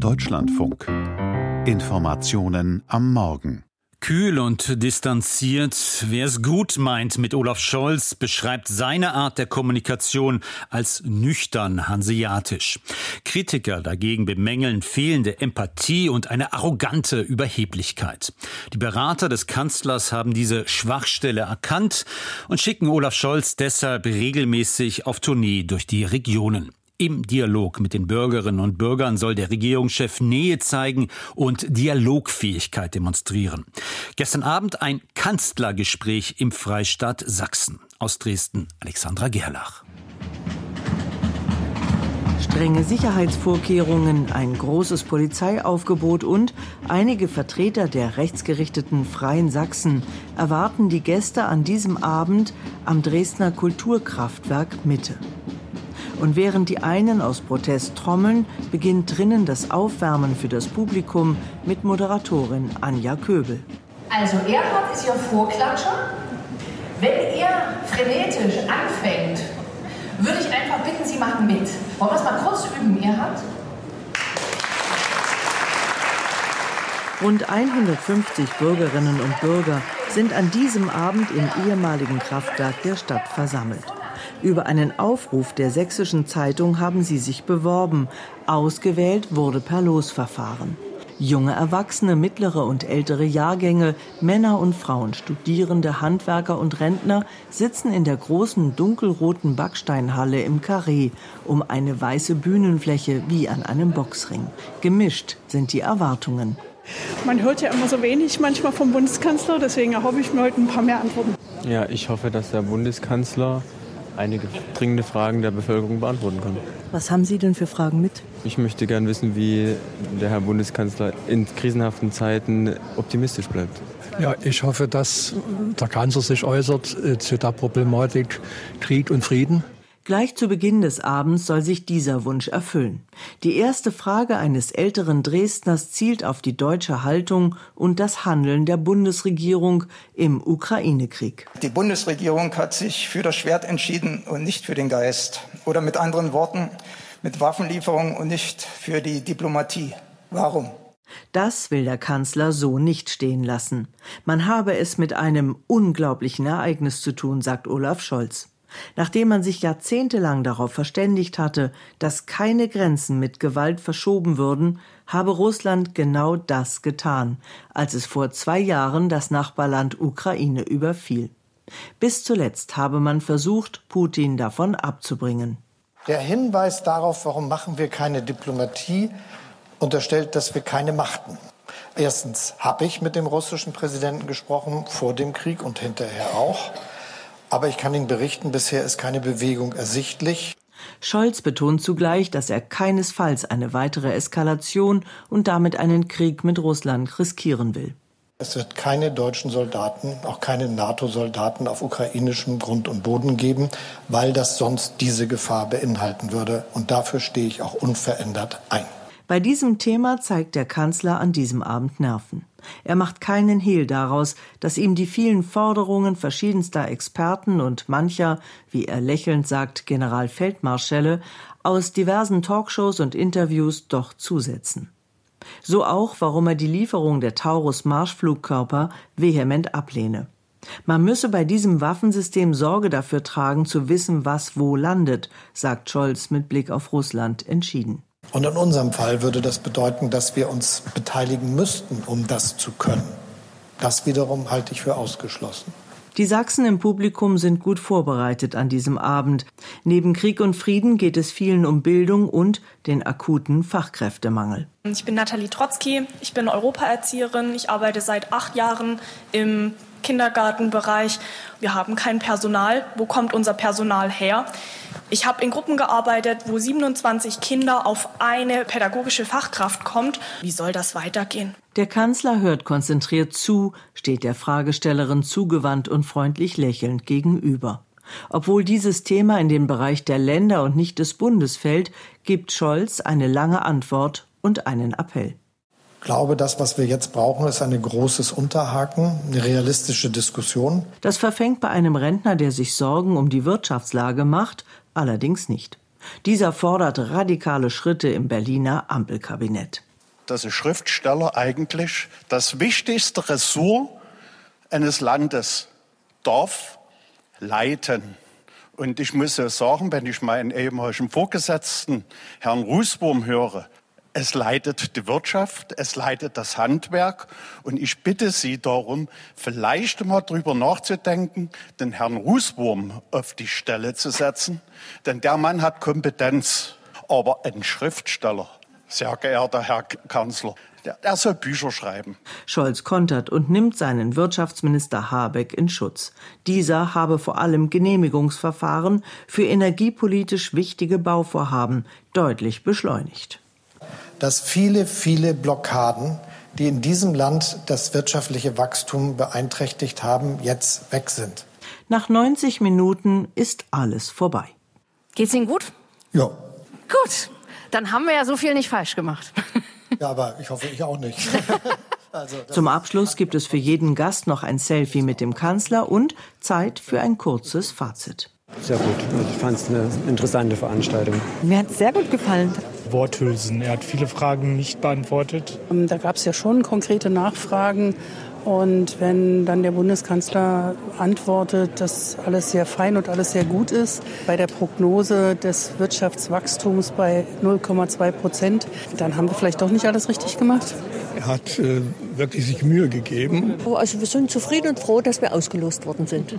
Deutschlandfunk. Informationen am Morgen. Kühl und distanziert, wer es gut meint mit Olaf Scholz, beschreibt seine Art der Kommunikation als nüchtern hanseatisch. Kritiker dagegen bemängeln fehlende Empathie und eine arrogante Überheblichkeit. Die Berater des Kanzlers haben diese Schwachstelle erkannt und schicken Olaf Scholz deshalb regelmäßig auf Tournee durch die Regionen. Im Dialog mit den Bürgerinnen und Bürgern soll der Regierungschef Nähe zeigen und Dialogfähigkeit demonstrieren. Gestern Abend ein Kanzlergespräch im Freistaat Sachsen. Aus Dresden Alexandra Gerlach. Strenge Sicherheitsvorkehrungen, ein großes Polizeiaufgebot und einige Vertreter der rechtsgerichteten Freien Sachsen erwarten die Gäste an diesem Abend am Dresdner Kulturkraftwerk Mitte. Und während die einen aus Protest trommeln, beginnt drinnen das Aufwärmen für das Publikum mit Moderatorin Anja Köbel. Also Erhard ist Ihr Vorklatscher. Wenn er frenetisch anfängt, würde ich einfach bitten, Sie machen mit. Wollen wir es mal kurz üben, Erhard? Rund 150 Bürgerinnen und Bürger sind an diesem Abend im ehemaligen Kraftwerk der Stadt versammelt. Über einen Aufruf der sächsischen Zeitung haben sie sich beworben. Ausgewählt wurde per Losverfahren. Junge Erwachsene, mittlere und ältere Jahrgänge, Männer und Frauen, Studierende, Handwerker und Rentner sitzen in der großen dunkelroten Backsteinhalle im Karree um eine weiße Bühnenfläche wie an einem Boxring. Gemischt sind die Erwartungen. Man hört ja immer so wenig manchmal vom Bundeskanzler, deswegen erhoffe ich mir heute ein paar mehr Antworten. Ja, ich hoffe, dass der Bundeskanzler einige dringende Fragen der Bevölkerung beantworten kann. Was haben Sie denn für Fragen mit? Ich möchte gern wissen, wie der Herr Bundeskanzler in krisenhaften Zeiten optimistisch bleibt. Ja, ich hoffe, dass der Kanzler sich äußert äh, zu der Problematik Krieg und Frieden. Gleich zu Beginn des Abends soll sich dieser Wunsch erfüllen. Die erste Frage eines älteren Dresdners zielt auf die deutsche Haltung und das Handeln der Bundesregierung im Ukraine-Krieg. Die Bundesregierung hat sich für das Schwert entschieden und nicht für den Geist. Oder mit anderen Worten, mit Waffenlieferungen und nicht für die Diplomatie. Warum? Das will der Kanzler so nicht stehen lassen. Man habe es mit einem unglaublichen Ereignis zu tun, sagt Olaf Scholz. Nachdem man sich jahrzehntelang darauf verständigt hatte, dass keine Grenzen mit Gewalt verschoben würden, habe Russland genau das getan, als es vor zwei Jahren das Nachbarland Ukraine überfiel. Bis zuletzt habe man versucht, Putin davon abzubringen. Der Hinweis darauf, warum machen wir keine Diplomatie, unterstellt, dass wir keine machten. Erstens habe ich mit dem russischen Präsidenten gesprochen, vor dem Krieg und hinterher auch. Aber ich kann Ihnen berichten, bisher ist keine Bewegung ersichtlich. Scholz betont zugleich, dass er keinesfalls eine weitere Eskalation und damit einen Krieg mit Russland riskieren will. Es wird keine deutschen Soldaten, auch keine NATO-Soldaten auf ukrainischem Grund und Boden geben, weil das sonst diese Gefahr beinhalten würde. Und dafür stehe ich auch unverändert ein. Bei diesem Thema zeigt der Kanzler an diesem Abend Nerven. Er macht keinen Hehl daraus, dass ihm die vielen Forderungen verschiedenster Experten und mancher, wie er lächelnd sagt, Generalfeldmarschälle, aus diversen Talkshows und Interviews doch zusetzen. So auch, warum er die Lieferung der Taurus Marschflugkörper vehement ablehne. Man müsse bei diesem Waffensystem Sorge dafür tragen, zu wissen, was wo landet, sagt Scholz mit Blick auf Russland entschieden. Und in unserem Fall würde das bedeuten, dass wir uns beteiligen müssten, um das zu können. Das wiederum halte ich für ausgeschlossen. Die Sachsen im Publikum sind gut vorbereitet an diesem Abend. Neben Krieg und Frieden geht es vielen um Bildung und den akuten Fachkräftemangel. Ich bin Nathalie Trotzki, ich bin Europaerzieherin, ich arbeite seit acht Jahren im Kindergartenbereich. Wir haben kein Personal. Wo kommt unser Personal her? Ich habe in Gruppen gearbeitet, wo 27 Kinder auf eine pädagogische Fachkraft kommt. Wie soll das weitergehen? Der Kanzler hört konzentriert zu, steht der Fragestellerin zugewandt und freundlich lächelnd gegenüber. Obwohl dieses Thema in den Bereich der Länder und nicht des Bundes fällt, gibt Scholz eine lange Antwort und einen Appell. Ich glaube, das, was wir jetzt brauchen, ist ein großes Unterhaken, eine realistische Diskussion. Das verfängt bei einem Rentner, der sich Sorgen um die Wirtschaftslage macht, allerdings nicht. Dieser fordert radikale Schritte im Berliner Ampelkabinett. dass ein Schriftsteller eigentlich das wichtigste Ressort eines Landes darf leiten. Und ich muss ja sagen, wenn ich meinen ehemaligen Vorgesetzten, Herrn Rußwurm, höre, es leitet die Wirtschaft, es leitet das Handwerk. Und ich bitte Sie darum, vielleicht mal drüber nachzudenken, den Herrn Rußwurm auf die Stelle zu setzen. Denn der Mann hat Kompetenz. Aber ein Schriftsteller, sehr geehrter Herr Kanzler, der soll Bücher schreiben. Scholz kontert und nimmt seinen Wirtschaftsminister Habeck in Schutz. Dieser habe vor allem Genehmigungsverfahren für energiepolitisch wichtige Bauvorhaben deutlich beschleunigt dass viele, viele Blockaden, die in diesem Land das wirtschaftliche Wachstum beeinträchtigt haben, jetzt weg sind. Nach 90 Minuten ist alles vorbei. Geht's Ihnen gut? Ja. Gut, dann haben wir ja so viel nicht falsch gemacht. Ja, aber ich hoffe, ich auch nicht. Also, Zum Abschluss gibt es für jeden Gast noch ein Selfie mit dem Kanzler und Zeit für ein kurzes Fazit. Sehr gut. Ich fand es eine interessante Veranstaltung. Mir hat es sehr gut gefallen. Worthülsen. Er hat viele Fragen nicht beantwortet. Ähm, da gab es ja schon konkrete Nachfragen. Und wenn dann der Bundeskanzler antwortet, dass alles sehr fein und alles sehr gut ist, bei der Prognose des Wirtschaftswachstums bei 0,2 Prozent, dann haben wir vielleicht doch nicht alles richtig gemacht. Er hat äh, wirklich sich Mühe gegeben. Also wir sind zufrieden und froh, dass wir ausgelost worden sind.